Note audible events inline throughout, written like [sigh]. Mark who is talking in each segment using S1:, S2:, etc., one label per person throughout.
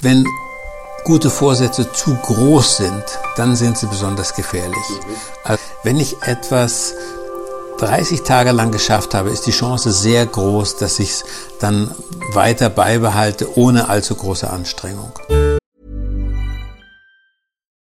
S1: Wenn gute Vorsätze zu groß sind, dann sind sie besonders gefährlich. Also wenn ich etwas 30 Tage lang geschafft habe, ist die Chance sehr groß, dass ich es dann weiter beibehalte, ohne allzu große Anstrengung.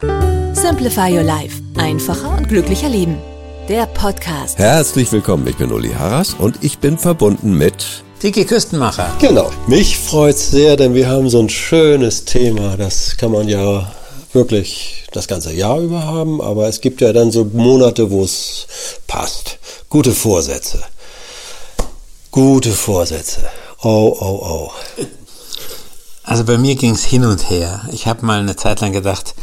S2: Simplify Your Life. Einfacher und glücklicher Leben. Der Podcast.
S3: Herzlich willkommen, ich bin Uli Harras und ich bin verbunden mit
S1: Tiki Küstenmacher.
S4: Genau. Mich freut's sehr, denn wir haben so ein schönes Thema. Das kann man ja wirklich das ganze Jahr über haben, aber es gibt ja dann so Monate, wo es passt. Gute Vorsätze. Gute Vorsätze. Oh, oh, oh.
S1: Also bei mir ging es hin und her. Ich habe mal eine Zeit lang gedacht,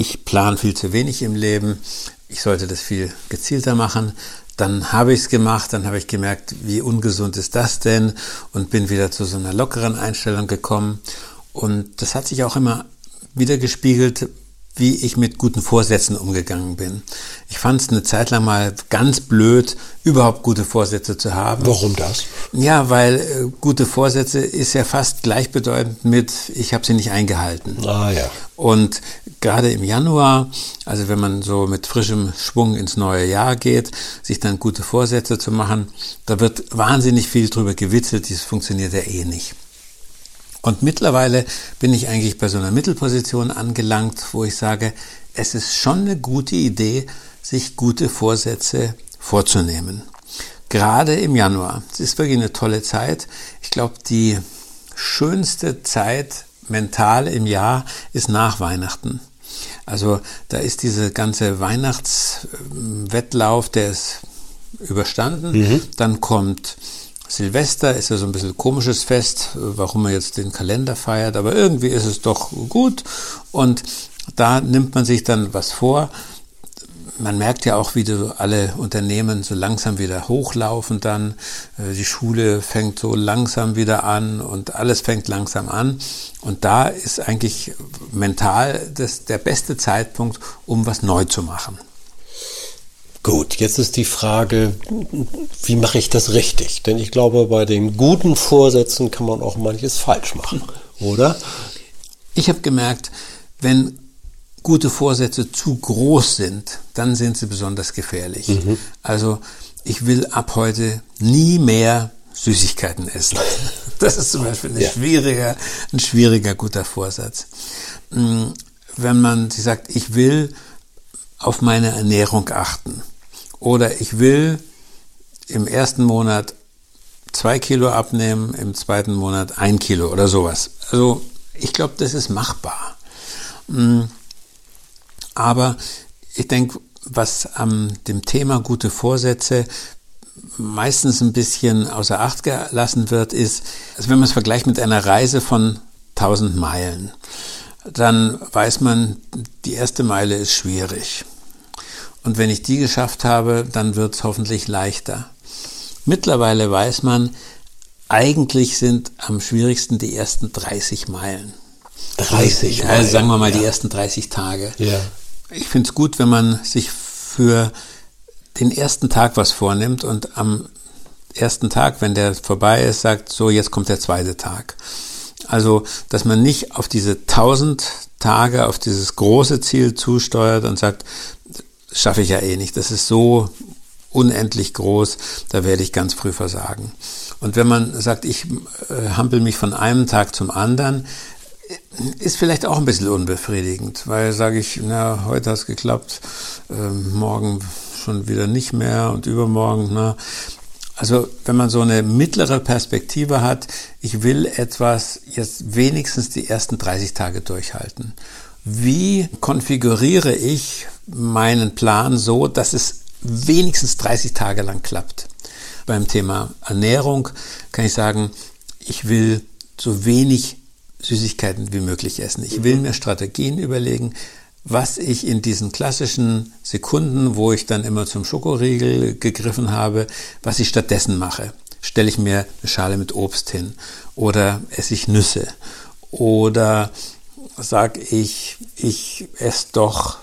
S1: ich plane viel zu wenig im Leben. Ich sollte das viel gezielter machen. Dann habe ich es gemacht, dann habe ich gemerkt, wie ungesund ist das denn und bin wieder zu so einer lockeren Einstellung gekommen. Und das hat sich auch immer wieder gespiegelt, wie ich mit guten Vorsätzen umgegangen bin. Ich fand es eine Zeit lang mal ganz blöd, überhaupt gute Vorsätze zu haben.
S4: Warum das?
S1: Ja, weil äh, gute Vorsätze ist ja fast gleichbedeutend mit, ich habe sie nicht eingehalten.
S4: Ah ja.
S1: Und gerade im Januar, also wenn man so mit frischem Schwung ins neue Jahr geht, sich dann gute Vorsätze zu machen, da wird wahnsinnig viel drüber gewitzelt, das funktioniert ja eh nicht. Und mittlerweile bin ich eigentlich bei so einer Mittelposition angelangt, wo ich sage, es ist schon eine gute Idee, sich gute Vorsätze vorzunehmen. Gerade im Januar. Es ist wirklich eine tolle Zeit. Ich glaube, die schönste Zeit mental im Jahr ist nach Weihnachten. Also da ist diese ganze Weihnachtswettlauf, der ist überstanden. Mhm. Dann kommt Silvester ist ja so ein bisschen komisches Fest, warum man jetzt den Kalender feiert, aber irgendwie ist es doch gut und da nimmt man sich dann was vor. Man merkt ja auch, wie so alle Unternehmen so langsam wieder hochlaufen dann. Äh, die Schule fängt so langsam wieder an und alles fängt langsam an. Und da ist eigentlich mental das der beste Zeitpunkt, um was neu zu machen.
S4: Gut, jetzt ist die Frage, wie mache ich das richtig? Denn ich glaube, bei den guten Vorsätzen kann man auch manches falsch machen, oder?
S1: Ich habe gemerkt, wenn gute Vorsätze zu groß sind, dann sind sie besonders gefährlich. Mhm. Also ich will ab heute nie mehr Süßigkeiten essen. [laughs] Das ist zum Beispiel ein, ja. schwieriger, ein schwieriger guter Vorsatz. Hm, wenn man sich sagt, ich will auf meine Ernährung achten, oder ich will im ersten Monat zwei Kilo abnehmen, im zweiten Monat ein Kilo oder sowas. Also ich glaube, das ist machbar. Aber ich denke, was am dem Thema gute Vorsätze meistens ein bisschen außer Acht gelassen wird, ist, also wenn man es vergleicht mit einer Reise von 1000 Meilen, dann weiß man, die erste Meile ist schwierig. Und wenn ich die geschafft habe, dann wird es hoffentlich leichter. Mittlerweile weiß man, eigentlich sind am schwierigsten die ersten 30 Meilen.
S4: 30
S1: Meilen? Also sagen wir mal ja. die ersten 30 Tage.
S4: Ja.
S1: Ich finde es gut, wenn man sich für den ersten Tag was vornimmt und am ersten Tag, wenn der vorbei ist, sagt, so, jetzt kommt der zweite Tag. Also, dass man nicht auf diese 1000 Tage, auf dieses große Ziel zusteuert und sagt, schaffe ich ja eh nicht. Das ist so unendlich groß, da werde ich ganz früh versagen. Und wenn man sagt, ich äh, hampel mich von einem Tag zum anderen, ist vielleicht auch ein bisschen unbefriedigend, weil sage ich, na, heute hat es geklappt, äh, morgen schon wieder nicht mehr und übermorgen, na. Also wenn man so eine mittlere Perspektive hat, ich will etwas jetzt wenigstens die ersten 30 Tage durchhalten. Wie konfiguriere ich meinen Plan so, dass es wenigstens 30 Tage lang klappt. Beim Thema Ernährung kann ich sagen, ich will so wenig Süßigkeiten wie möglich essen. Ich will mir Strategien überlegen, was ich in diesen klassischen Sekunden, wo ich dann immer zum Schokoriegel gegriffen habe, was ich stattdessen mache. Stelle ich mir eine Schale mit Obst hin oder esse ich Nüsse oder sage ich, ich esse doch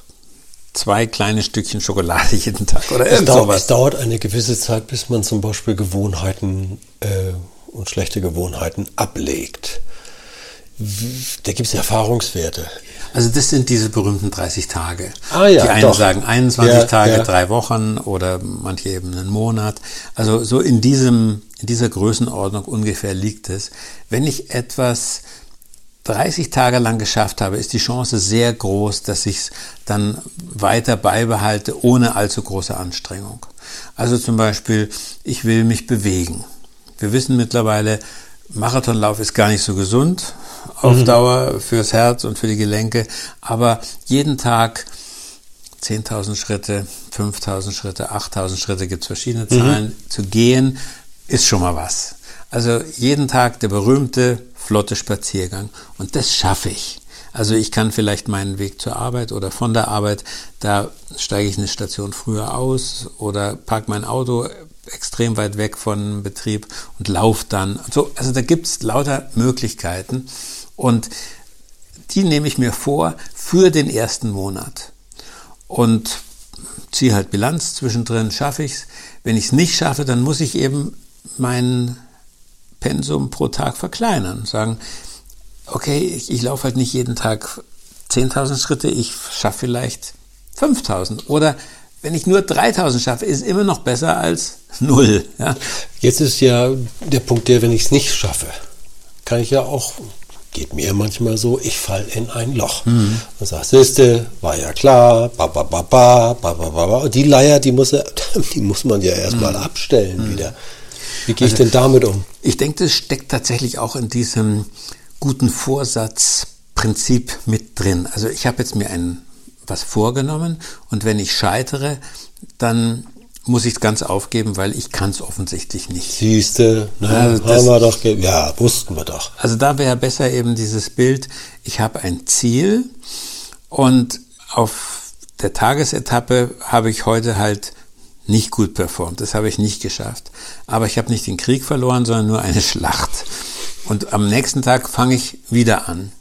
S1: zwei kleine Stückchen Schokolade [laughs] jeden Tag oder
S4: es dauert, sowas. Es dauert eine gewisse Zeit, bis man zum Beispiel Gewohnheiten äh, und schlechte Gewohnheiten ablegt. Da gibt es Erfahrungswerte.
S1: Also das sind diese berühmten 30 Tage.
S4: Ah, ja,
S1: Die einen
S4: doch.
S1: sagen 21
S4: ja,
S1: Tage,
S4: ja.
S1: drei Wochen oder manche eben einen Monat. Also so in diesem, in dieser Größenordnung ungefähr liegt es. Wenn ich etwas 30 Tage lang geschafft habe, ist die Chance sehr groß, dass ich es dann weiter beibehalte, ohne allzu große Anstrengung. Also zum Beispiel, ich will mich bewegen. Wir wissen mittlerweile, Marathonlauf ist gar nicht so gesund auf mhm. Dauer fürs Herz und für die Gelenke, aber jeden Tag 10.000 Schritte, 5.000 Schritte, 8.000 Schritte, gibt es verschiedene Zahlen, mhm. zu gehen, ist schon mal was. Also jeden Tag der berühmte flotte Spaziergang und das schaffe ich. Also ich kann vielleicht meinen Weg zur Arbeit oder von der Arbeit, da steige ich eine Station früher aus oder parke mein Auto extrem weit weg von Betrieb und laufe dann. So, also da gibt es lauter Möglichkeiten und die nehme ich mir vor für den ersten Monat und ziehe halt Bilanz zwischendrin, schaffe ich es. Wenn ich es nicht schaffe, dann muss ich eben mein Pensum pro Tag verkleinern. Sagen, okay, ich, ich laufe halt nicht jeden Tag 10.000 Schritte, ich schaffe vielleicht 5.000. Oder wenn ich nur 3000 schaffe, ist immer noch besser als null. Ja?
S4: Jetzt ist ja der Punkt der, wenn ich es nicht schaffe, kann ich ja auch, geht mir manchmal so, ich fall in ein Loch. Mhm. Und sagst, siehste, war ja klar, ba, ba, ba, ba, ba, ba, ba. Und die Leier, die muss, [laughs] die muss man ja erstmal hm. mhm. abstellen mhm. wieder. Wie gehe ich also denn damit um?
S1: Ich denke, das steckt tatsächlich auch in diesem guten Vorsatzprinzip mit drin. Also ich habe jetzt mir einen was vorgenommen und wenn ich scheitere, dann muss ich es ganz aufgeben, weil ich kann es offensichtlich nicht.
S4: Siehste, ne, also das, haben wir doch, ja, wussten wir doch.
S1: Also da wäre besser eben dieses Bild, ich habe ein Ziel und auf der Tagesetappe habe ich heute halt nicht gut performt, das habe ich nicht geschafft. Aber ich habe nicht den Krieg verloren, sondern nur eine Schlacht. Und am nächsten Tag fange ich wieder an.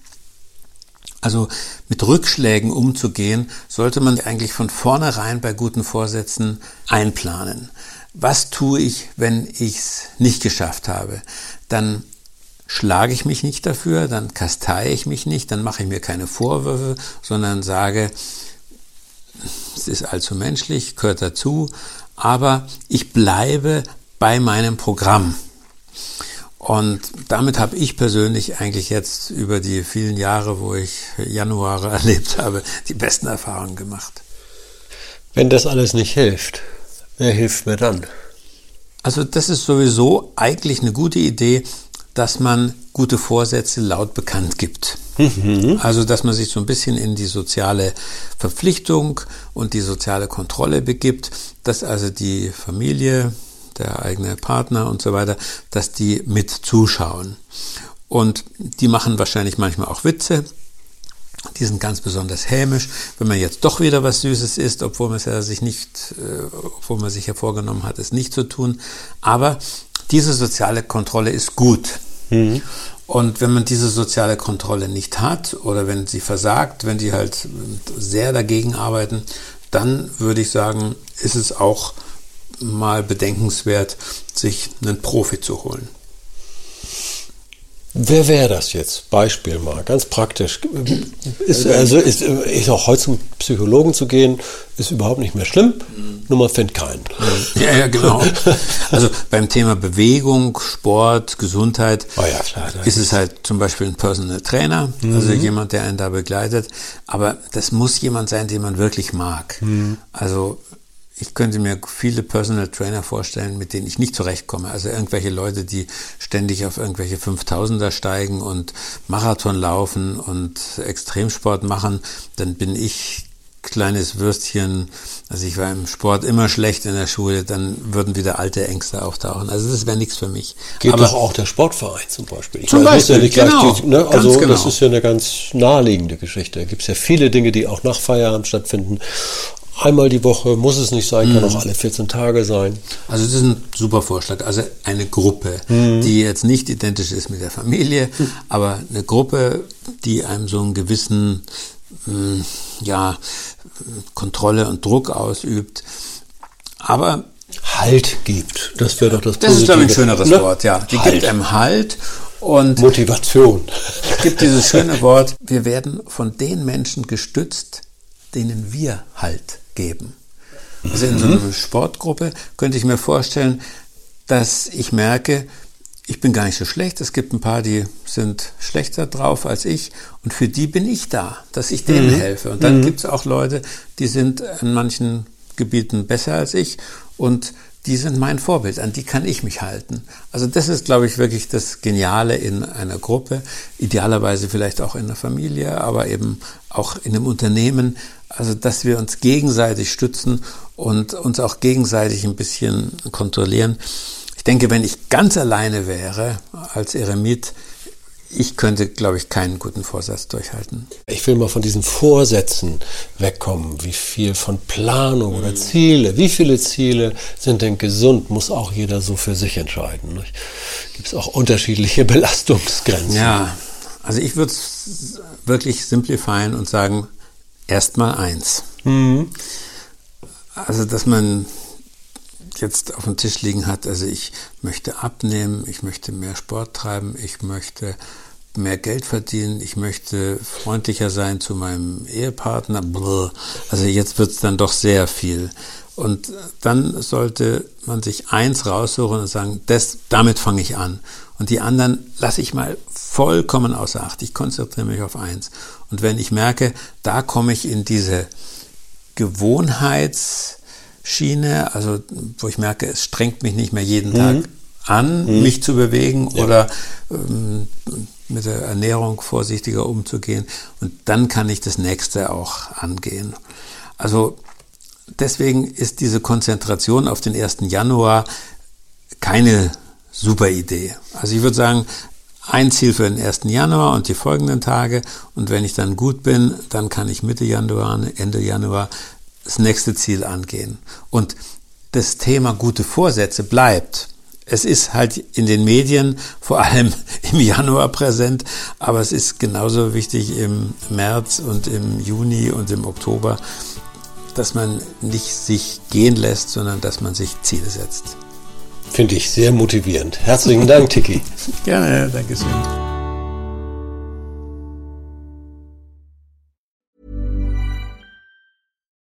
S1: Also mit Rückschlägen umzugehen, sollte man eigentlich von vornherein bei guten Vorsätzen einplanen. Was tue ich, wenn ich es nicht geschafft habe? Dann schlage ich mich nicht dafür, dann kastei ich mich nicht, dann mache ich mir keine Vorwürfe, sondern sage, es ist allzu menschlich, gehört dazu, aber ich bleibe bei meinem Programm. Und damit habe ich persönlich eigentlich jetzt über die vielen Jahre, wo ich Januare [laughs] erlebt habe, die besten Erfahrungen gemacht.
S4: Wenn das alles nicht hilft, wer hilft mir dann?
S1: Also das ist sowieso eigentlich eine gute Idee, dass man gute Vorsätze laut bekannt gibt. Mhm. Also dass man sich so ein bisschen in die soziale Verpflichtung und die soziale Kontrolle begibt, dass also die Familie, der eigene Partner und so weiter, dass die mit zuschauen. Und die machen wahrscheinlich manchmal auch Witze. Die sind ganz besonders hämisch, wenn man jetzt doch wieder was Süßes isst, obwohl man es ja sich nicht, äh, obwohl man sich ja vorgenommen hat, es nicht zu tun. Aber diese soziale Kontrolle ist gut. Mhm. Und wenn man diese soziale Kontrolle nicht hat oder wenn sie versagt, wenn die halt sehr dagegen arbeiten, dann würde ich sagen, ist es auch mal bedenkenswert, sich einen Profi zu holen.
S4: Wer wäre das jetzt? Beispiel mal, ganz praktisch. Ist, also ist, ist auch heute zum Psychologen zu gehen, ist überhaupt nicht mehr schlimm, nur man findet keinen. [laughs]
S1: Ja, ja, genau. Also beim Thema Bewegung, Sport, Gesundheit
S4: oh ja, klar,
S1: ist es halt zum Beispiel ein Personal Trainer, also mhm. jemand, der einen da begleitet. Aber das muss jemand sein, den man wirklich mag. Mhm. Also ich könnte mir viele Personal Trainer vorstellen, mit denen ich nicht zurechtkomme. Also irgendwelche Leute, die ständig auf irgendwelche 5000er steigen und Marathon laufen und Extremsport machen, dann bin ich kleines Würstchen, also ich war im Sport immer schlecht in der Schule, dann würden wieder alte Ängste auftauchen. Also das wäre nichts für mich.
S4: Geht
S1: Aber
S4: doch auch der Sportverein zum Beispiel. Ich
S1: Zum
S4: meine, das
S1: Beispiel, genau,
S4: die, ne? Also das
S1: genau.
S4: ist ja eine ganz naheliegende Geschichte. Da gibt es ja viele Dinge, die auch nach Feierabend stattfinden. Einmal die Woche muss es nicht sein, kann
S1: Mhm.
S4: auch alle 14 Tage sein.
S1: Also das ist ein super Vorschlag. Also eine Gruppe, die jetzt nicht identisch ist mit der Familie, aber eine Gruppe, die einem so einen gewissen mh, ja, Kontrolle und Druck ausübt. Aber
S4: Halt gibt. Das wäre doch das
S1: das ist, glaube ich, ein
S4: Positive.
S1: schöneres
S4: Ne?
S1: Wort, ja. Die
S4: halt.
S1: gibt einem Halt und
S4: Motivation.
S1: es [laughs] gibt dieses schöne Wort, wir werden von den Menschen gestützt, denen wir Halt geben. Also in so einer Sportgruppe könnte ich mir vorstellen, dass ich merke, ich bin gar nicht so schlecht. Es gibt ein paar, die sind schlechter drauf als ich. Und für die bin ich da, dass ich denen helfe. Und dann gibt es auch Leute, die sind in manchen Gebieten besser als ich. Und die sind mein Vorbild, an die kann ich mich halten. Also das ist, glaube ich, wirklich das Geniale in einer Gruppe, idealerweise vielleicht auch in einer Familie, aber eben auch in einem Unternehmen. Also dass wir uns gegenseitig stützen und uns auch gegenseitig ein bisschen kontrollieren. Ich denke, wenn ich ganz alleine wäre als Eremit, ich könnte, glaube ich, keinen guten Vorsatz durchhalten.
S4: Ich will mal von diesen Vorsätzen wegkommen. Wie viel von Planung oder Ziele, wie viele Ziele sind denn gesund, muss auch jeder so für sich entscheiden. Gibt es auch unterschiedliche [laughs] Belastungsgrenzen?
S1: Ja, also ich würde es wirklich simplifieren und sagen, erstmal eins. Also, dass man jetzt auf dem Tisch liegen hat, also ich möchte abnehmen, ich möchte mehr Sport treiben, ich möchte mehr Geld verdienen, ich möchte freundlicher sein zu meinem Ehepartner. Brr. Also jetzt wird es dann doch sehr viel. Und dann sollte man sich eins raussuchen und sagen, das, damit fange ich an. Und die anderen lasse ich mal vollkommen außer Acht. Ich konzentriere mich auf eins. Und wenn ich merke, da komme ich in diese Gewohnheitsschiene, also wo ich merke, es strengt mich nicht mehr jeden Tag an, mich zu bewegen oder ähm, mit der Ernährung vorsichtiger umzugehen. Und dann kann ich das nächste auch angehen. Also deswegen ist diese Konzentration auf den 1. Januar keine super Idee. Also ich würde sagen, ein Ziel für den 1. Januar und die folgenden Tage. Und wenn ich dann gut bin, dann kann ich Mitte Januar, Ende Januar das nächste Ziel angehen. Und das Thema gute Vorsätze bleibt. Es ist halt in den Medien vor allem [laughs] im Januar präsent, aber es ist genauso wichtig im März und im Juni und im Oktober, dass man nicht sich gehen lässt, sondern dass man sich Ziele setzt.
S4: Finde ich sehr motivierend. Herzlichen Dank, Tiki. [laughs]
S1: Gerne, danke schön.